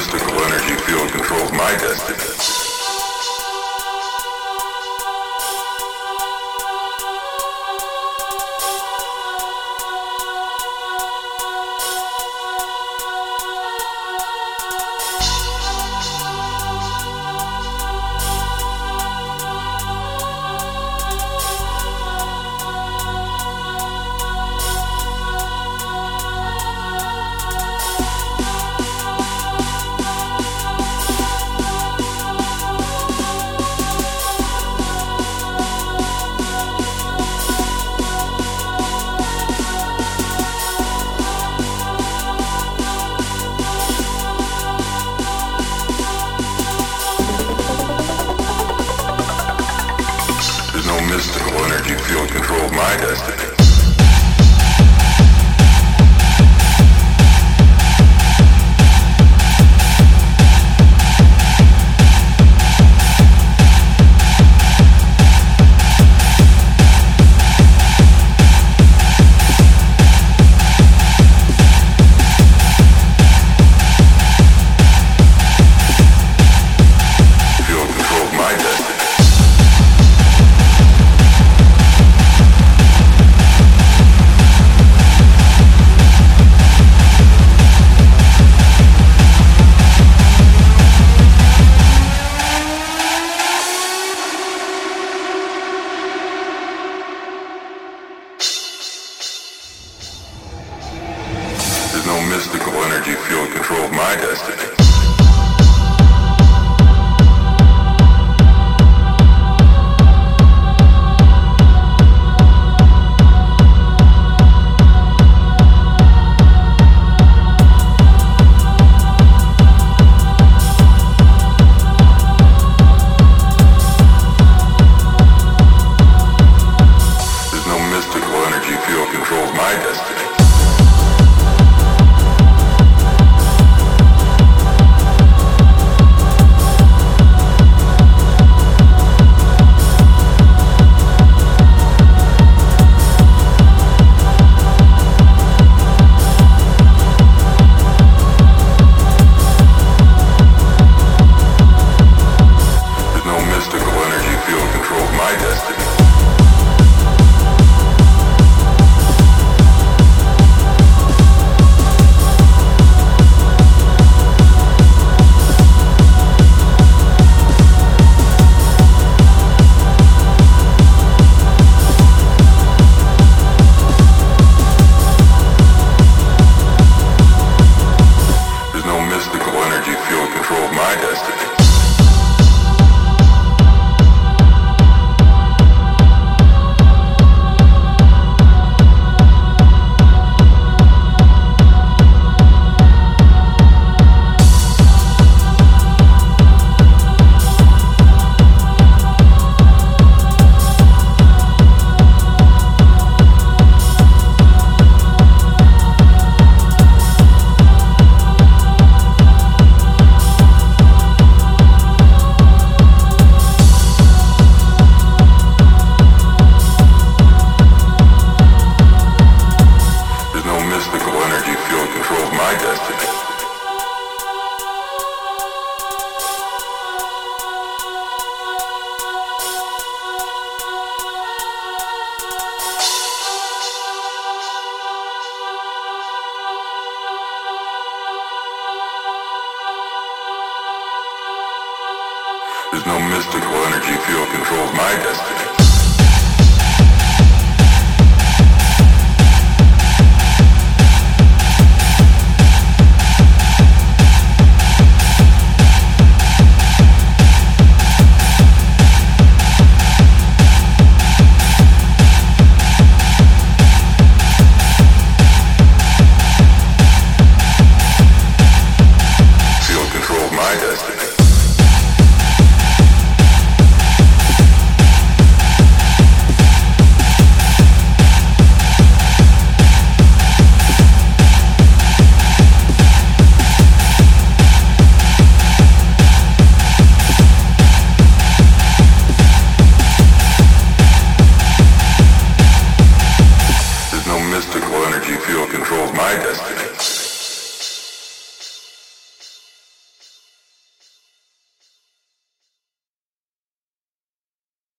mystical energy field controls my destiny. mystical energy field controlled my destiny. mystical energy field control my destiny. There's no mystical energy field controls my destiny.